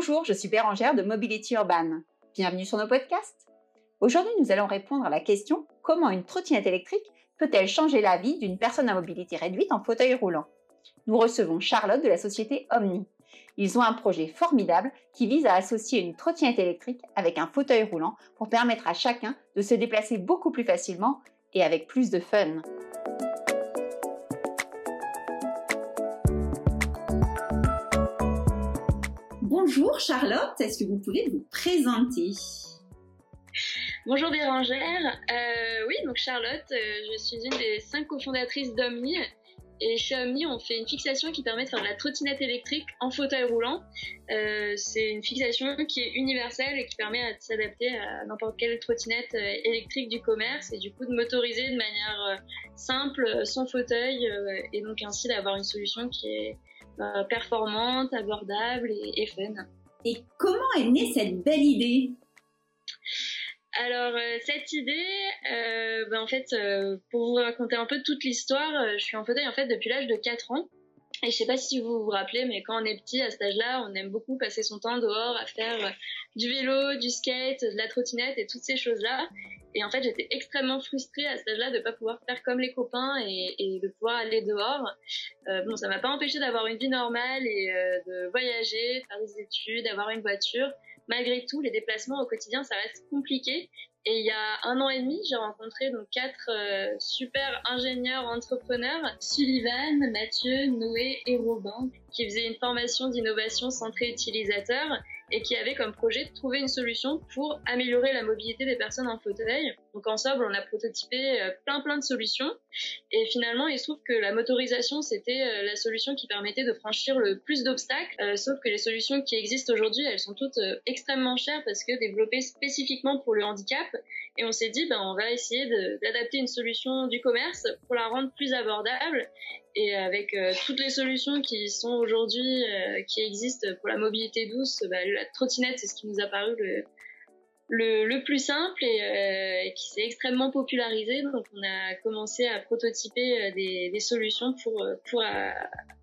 Bonjour, je suis Bérangère de Mobility Urban. Bienvenue sur nos podcasts. Aujourd'hui, nous allons répondre à la question comment une trottinette électrique peut-elle changer la vie d'une personne à mobilité réduite en fauteuil roulant? Nous recevons Charlotte de la société Omni. Ils ont un projet formidable qui vise à associer une trottinette électrique avec un fauteuil roulant pour permettre à chacun de se déplacer beaucoup plus facilement et avec plus de fun. Bonjour Charlotte, est-ce que vous pouvez vous présenter? Bonjour Bérangère, euh, oui donc Charlotte, euh, je suis une des cinq cofondatrices d'Omni. Et chez Omni on fait une fixation qui permet de faire de la trottinette électrique en fauteuil roulant. Euh, c'est une fixation qui est universelle et qui permet de s'adapter à n'importe quelle trottinette électrique du commerce et du coup de motoriser de manière simple son fauteuil et donc ainsi d'avoir une solution qui est euh, performante, abordable et, fun. Et comment est née cette belle idée? Alors euh, cette idée, euh, ben, en fait, pour vous raconter un peu toute l'histoire, je suis en fauteuil en fait depuis l'âge de 4 ans. Et je sais pas si vous vous rappelez, mais quand on est petit à cet âge-là, on aime beaucoup passer son temps dehors à faire du vélo, du skate, de la trottinette et toutes ces choses-là. Et en fait, j'étais extrêmement frustrée à cet âge-là de ne pas pouvoir faire comme les copains et, de pouvoir aller dehors. Euh, bon, ça m'a pas empêché d'avoir une vie normale et euh, de voyager, faire des études, avoir une voiture. Malgré tout, les déplacements au quotidien, ça reste compliqué. Et il y a un an et demi, j'ai rencontré donc quatre euh, super ingénieurs entrepreneurs, Sullivan, Mathieu, Noé et Robin, qui faisaient une formation d'innovation centrée utilisateur et qui avait comme projet de trouver une solution pour améliorer la mobilité des personnes en fauteuil. Donc ensemble, on a prototypé euh, plein plein de solutions. Et finalement, il se trouve que la motorisation, c'était euh, la solution qui permettait de franchir le plus d'obstacles, euh, sauf que les solutions qui existent aujourd'hui, elles sont toutes extrêmement chères parce que développées spécifiquement pour le handicap. Et on s'est dit, ben, on va essayer d'adapter une solution du commerce pour la rendre plus abordable et avec euh, toutes les solutions qui sont aujourd'hui, euh, qui existent pour la mobilité douce, bah, la trottinette, c'est ce qui nous a paru le, plus simple et, euh, et qui s'est extrêmement popularisé. Donc, on a commencé à prototyper des, des solutions pour, pour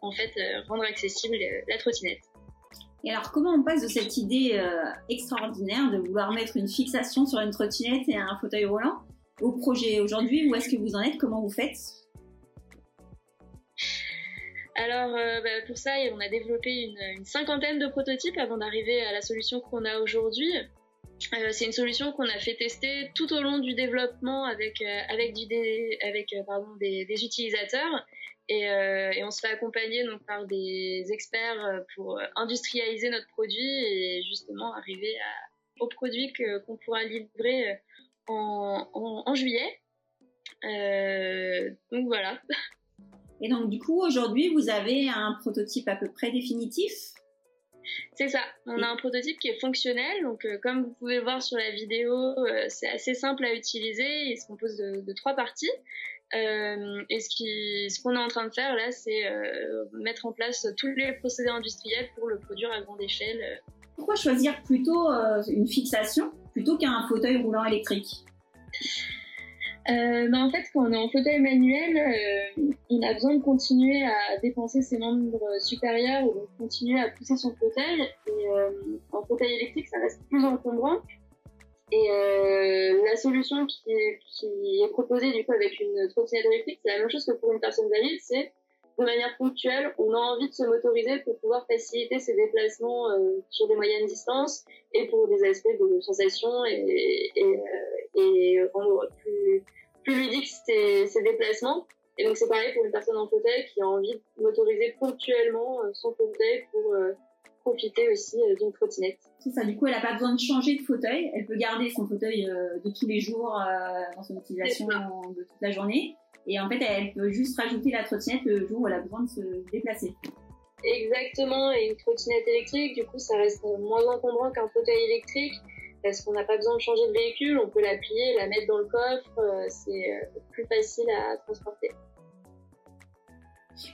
en fait, rendre accessible la trottinette. Et alors, comment on passe de cette idée extraordinaire de vouloir mettre une fixation sur une trottinette et un fauteuil roulant au projet aujourd'hui? Où est-ce que vous en êtes? Comment vous faites? Alors euh, bah, pour ça, on a développé une, cinquantaine de prototypes avant d'arriver à la solution qu'on a aujourd'hui. Euh, c'est une solution qu'on a fait tester tout au long du développement avec euh, des, utilisateurs et, on se fait accompagner donc par des experts pour industrialiser notre produit et justement arriver au produit qu'on pourra livrer en juillet. donc voilà. Et donc, du coup, aujourd'hui, vous avez un prototype à peu près définitif? C'est ça. On a un prototype qui est fonctionnel. Donc, euh, comme vous pouvez le voir sur la vidéo, euh, c'est assez simple à utiliser. Il se compose de, trois parties. Euh, et ce qu'on est en train de faire là, c'est mettre en place tous les procédés industriels pour le produire à grande échelle. Pourquoi choisir plutôt une fixation plutôt qu'un fauteuil roulant électrique? Euh, bah, en fait, quand on est en fauteuil manuel, euh, on a besoin de continuer à dépenser ses membres supérieurs ou de continuer à pousser son fauteuil. Et euh, en fauteuil électrique, ça reste plus encombrant. Et euh, la solution qui est, qui est, proposée du coup avec une trottinette électrique, c'est la même chose que pour une personne valide, c'est de manière ponctuelle, on a envie de se motoriser pour pouvoir faciliter ses déplacements euh, sur des moyennes distances et pour des aspects de sensation et, et, euh, et rendre plus ludique ses, ses déplacements. Et donc c'est pareil pour une personne en fauteuil qui a envie de motoriser ponctuellement euh, son fauteuil pour euh, profiter aussi euh, d'une trottinette. C'est ça, du coup elle n'a pas besoin de changer de fauteuil, elle peut garder son fauteuil de tous les jours dans son utilisation de toute la journée. Et en fait elle peut juste rajouter la trottinette le jour où elle a besoin de se déplacer. Exactement, et une trottinette électrique, du coup ça reste moins encombrant qu'un fauteuil électrique parce qu'on n'a pas besoin de changer de véhicule, on peut la plier, la mettre dans le coffre, euh, c'est euh, plus facile à transporter.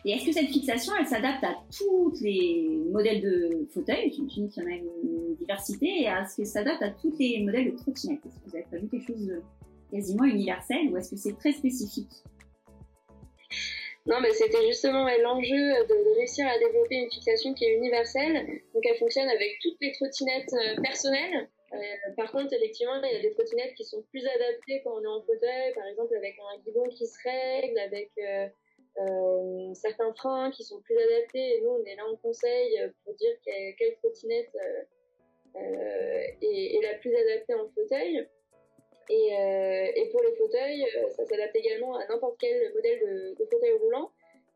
Et est-ce que cette fixation, elle s'adapte à tous les modèles de fauteuils? J'imagine qu'il y en a une diversité. Et est-ce qu'elle s'adapte à tous les modèles de trottinette Est-ce que vous avez prévu quelque chose de quasiment universel ou est-ce que c'est très spécifique? Non, mais c'était justement l'enjeu de, réussir à développer une fixation qui est universelle. Donc elle fonctionne avec toutes les trottinettes personnelles. Par contre, effectivement, il y a des trottinettes qui sont plus adaptées quand on est en fauteuil, par exemple avec un guidon qui se règle, avec euh, certains freins qui sont plus adaptés. Et nous, on est là en conseil pour dire quelle, trottinette euh, est, la plus adaptée en fauteuil. Et, euh, pour les fauteuils, ça s'adapte également à n'importe quel modèle de fauteuil roulant.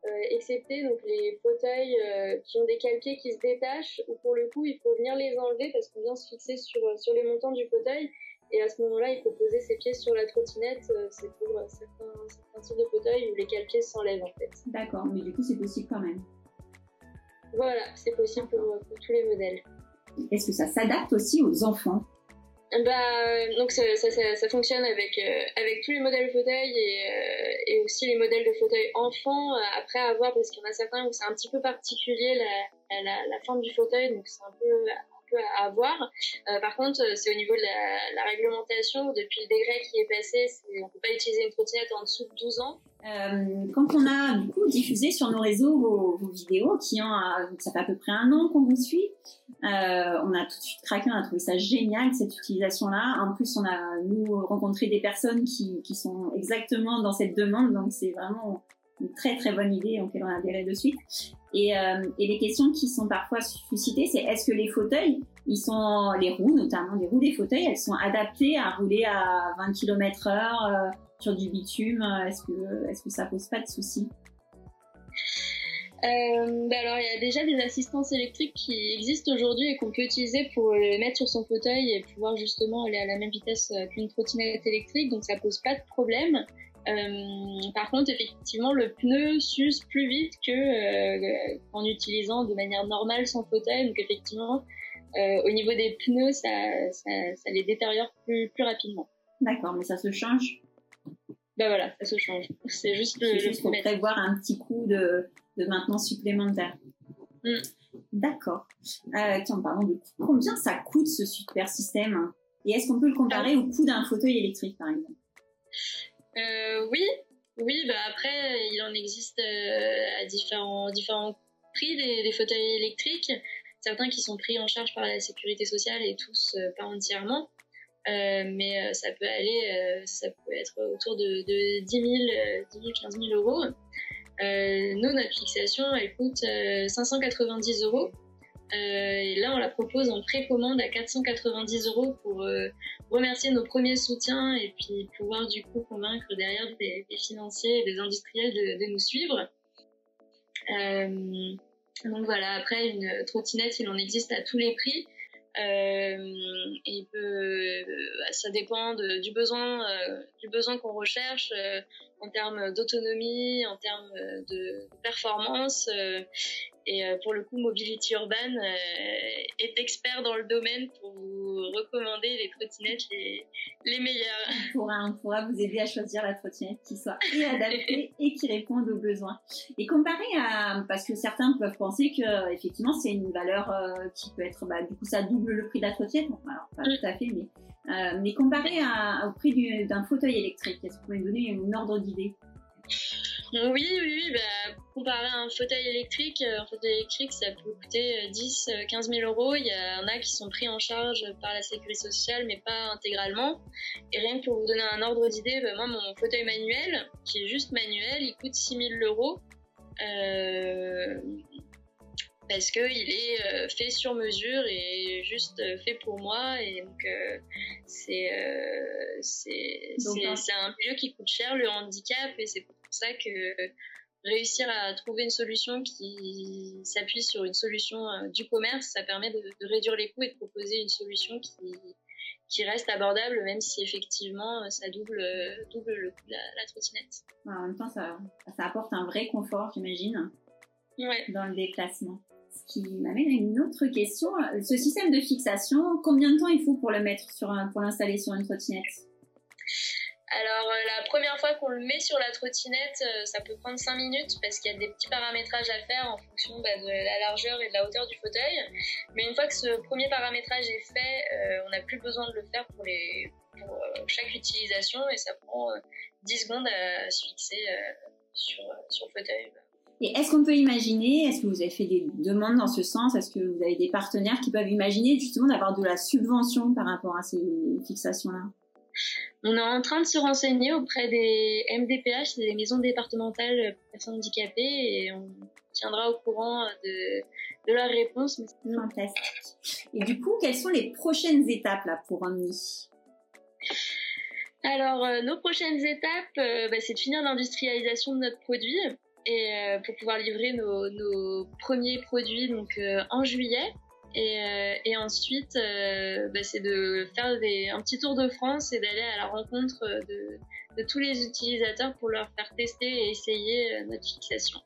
Euh, excepté donc les fauteuils euh, qui ont des calqués qui se détachent, ou pour le coup il faut venir les enlever parce qu'on vient se fixer sur, sur les montants du fauteuil et à ce moment-là, il faut poser ses pieds sur la trottinette. Euh, c'est pour euh, certains, certains, types de fauteuils où les calqués s'enlèvent en fait. D'accord, mais du coup, c'est possible quand même. Voilà, c'est possible pour, tous les modèles. Est-ce que ça s'adapte aussi aux enfants? Bah, donc ça, ça, ça, fonctionne avec, euh, avec tous les modèles de fauteuil et, et, aussi les modèles de fauteuil enfants. après avoir, parce qu'il y en a certains où c'est un petit peu particulier la, la, la forme du fauteuil, donc c'est un peu à avoir. Euh, par contre, euh, c'est au niveau de la, réglementation, depuis le décret qui est passé, on ne peut pas utiliser une trottinette en dessous de 12 ans. Euh, quand on a du diffusé sur nos réseaux vos, vidéos, qui ont, ça fait à peu près un an qu'on vous suit, on a tout de suite craqué, on a trouvé ça génial cette utilisation-là. En plus, on a nous rencontré des personnes qui, qui sont exactement dans cette demande, donc c'est vraiment une très très bonne idée auquel on a adhéré de suite. Et, euh, et, les questions qui sont parfois suscitées, c'est est-ce que les fauteuils, ils sont, les roues notamment, les roues des fauteuils, elles sont adaptées à rouler à 20 km heure euh, sur du bitume Est-ce que, est-ce que ça pose pas de soucis? Euh, bah alors il y a déjà des assistances électriques qui existent aujourd'hui et qu'on peut utiliser pour les mettre sur son fauteuil et pouvoir justement aller à la même vitesse qu'une trottinette électrique, donc ça pose pas de problème. Euh, par contre, effectivement, le pneu s'use plus vite que euh, en utilisant de manière normale son fauteuil. Donc, effectivement, euh, au niveau des pneus, ça, ça, les détériore plus, plus rapidement. D'accord, mais ça se change? Ben voilà, ça se change. C'est juste le. Juste pour prévoir un petit coup de, de maintenance supplémentaire. Mm. D'accord. Euh, tiens, parlons de combien ça coûte ce super système? Et est-ce qu'on peut le comparer ah. au coût d'un fauteuil électrique, par exemple? Oui, oui. Bah après, il en existe euh, à différents différents prix des, fauteuils électriques. Certains qui sont pris en charge par la sécurité sociale et tous euh, pas entièrement. mais ça peut aller, ça peut être autour de, 10 000, 10 000, 15 000 euros. nous, notre fixation, elle coûte 590 euros. Et là, on la propose en précommande à 490 euros pour remercier nos premiers soutiens et puis pouvoir du coup convaincre derrière des, financiers et des industriels de, nous suivre. Euh, donc voilà, après une trottinette, il en existe à tous les prix. Euh, ça dépend du besoin, euh, du besoin qu'on recherche en termes d'autonomie, en termes de performance. Et euh, pour le coup, Mobility Urban euh, est expert dans le domaine pour vous recommander les trottinettes les, les meilleures. On pourra, on pourra vous aider à choisir la trottinette qui soit adaptée et qui réponde aux besoins. Et comparé à, parce que certains peuvent penser que effectivement c'est une valeur euh, qui peut être, bah, du coup ça double le prix de la trottinette. Bon, alors pas tout à fait, mais mais comparé à, au prix d'un fauteuil électrique, est-ce que vous pouvez me donner une ordre d'idée? Oui, oui, oui. Bah, comparé à un fauteuil électrique, euh, un fauteuil électrique, ça peut coûter 10, euh, 15 000 euros. Il y en a qui sont pris en charge par la sécurité sociale, mais pas intégralement. Et rien que pour vous donner un ordre d'idée, bah, moi, mon fauteuil manuel, qui est juste manuel, il coûte 6 000 euros. Euh, parce qu'il est fait sur mesure et juste fait pour moi. Et donc, c'est c'est un milieu qui coûte cher, le handicap, et c'est pour ça que réussir à trouver une solution qui s'appuie sur une solution euh, du commerce, ça permet de, réduire les coûts et de proposer une solution qui, qui reste abordable, même si effectivement euh, ça double, euh, double le coût de la, trottinette. En même temps, ça, ça apporte un vrai confort, j'imagine, dans le déplacement. Ce qui m'amène à une autre question. Ce système de fixation, combien de temps il faut pour le mettre sur pour l'installer sur une trottinette? Alors euh, la première fois qu'on le met sur la trottinette, euh, ça peut prendre 5 minutes parce qu'il y a des petits paramétrages à faire en fonction bah, de la largeur et de la hauteur du fauteuil. Mais une fois que ce premier paramétrage est fait, euh, on n'a plus besoin de le faire pour, chaque utilisation et ça prend 10 secondes à se fixer sur, sur le fauteuil. Et est-ce qu'on peut imaginer, est-ce que vous avez fait des demandes dans ce sens? Est-ce que vous avez des partenaires qui peuvent imaginer justement d'avoir de la subvention par rapport à ces fixations-là? On est en train de se renseigner auprès des MDPH, des maisons départementales pour personnes handicapées, et on tiendra au courant de, de leur réponse. Fantastique. Et du coup, quelles sont les prochaines étapes là pour Omni alors, euh, nos prochaines étapes, euh, bah, c'est de finir l'industrialisation de notre produit et euh, pour pouvoir livrer nos, premiers produits donc en juillet. Et, ensuite, bah, c'est de faire un petit tour de France et d'aller à la rencontre de, de, tous les utilisateurs pour leur faire tester et essayer notre fixation.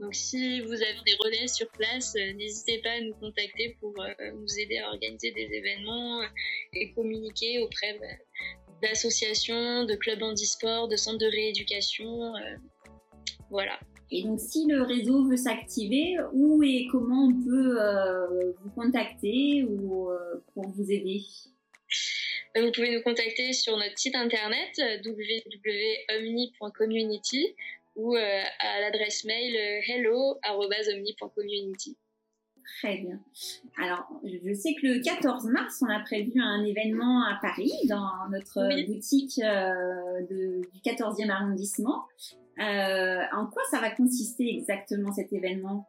Donc si vous avez des relais sur place, euh, n'hésitez pas à nous contacter pour euh, nous aider à organiser des événements euh, et communiquer auprès bah, d'associations, de clubs handisport, de centres de rééducation. voilà. Et donc, si le réseau veut s'activer, où et comment on peut vous contacter ou pour vous aider? Vous pouvez nous contacter sur notre site internet www.omni.community ou euh, à l'adresse mail euh, hello.omni.community. Très bien. Alors, je sais que le 14 mars, on a prévu un événement à Paris, dans notre boutique euh, du 14e arrondissement. En quoi ça va consister exactement cet événement?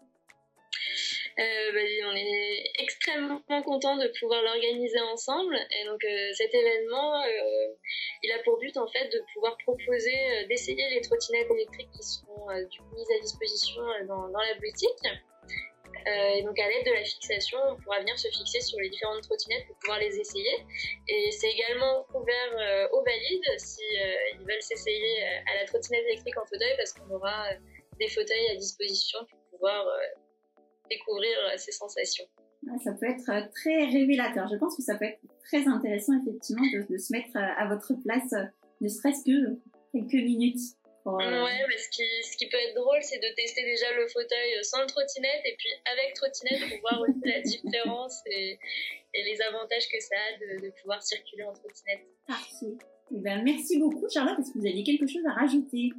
Euh, bah, on est extrêmement content de pouvoir l'organiser ensemble. Et donc euh, cet événement, euh, il a pour but en fait de pouvoir proposer, d'essayer les trottinettes électriques qui seront mises à disposition dans, la boutique. Et donc à l'aide de la fixation, on pourra venir se fixer sur les différentes trottinettes pour pouvoir les essayer. Et c'est également ouvert aux valides si ils veulent s'essayer à la trottinette électrique en fauteuil parce qu'on aura des fauteuils à disposition pour pouvoir découvrir euh, ces sensations. Ça peut être euh, très révélateur. Je pense que ça peut être très intéressant effectivement de, se mettre euh, à votre place, ne serait-ce que quelques minutes. Ouais, mais ce qui, ce qui peut être drôle, c'est de tester déjà le fauteuil sans le trottinette et puis avec trottinette pour voir aussi la différence et, et, les avantages que ça a de, de pouvoir circuler en trottinette. Parfait. Eh ben, merci beaucoup Charlotte. Est-ce que vous aviez quelque chose à rajouter?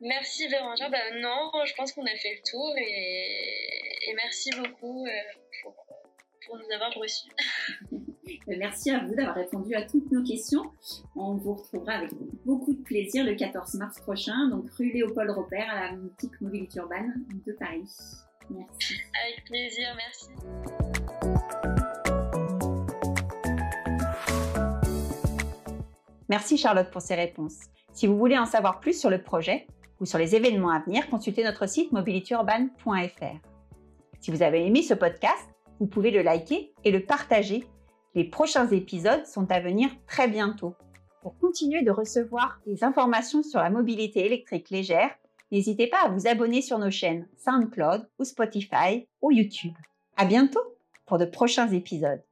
Merci Véronique. Ben non, je pense qu'on a fait le tour et, et merci beaucoup euh, pour, pour, nous avoir reçus. merci à vous d'avoir répondu à toutes nos questions. On vous retrouvera avec beaucoup de plaisir le 14 mars prochain, donc rue Léopold Robert à la boutique Mobilité Urbaine de Paris. Merci. Avec plaisir, merci. Merci Charlotte pour ces réponses. Si vous voulez en savoir plus sur le projet, ou sur les événements à venir, consultez notre site mobilityurban.fr. Si vous avez aimé ce podcast, vous pouvez le liker et le partager. Les prochains épisodes sont à venir très bientôt. Pour continuer de recevoir des informations sur la mobilité électrique légère, n'hésitez pas à vous abonner sur nos chaînes SoundCloud ou Spotify ou YouTube. À bientôt pour de prochains épisodes.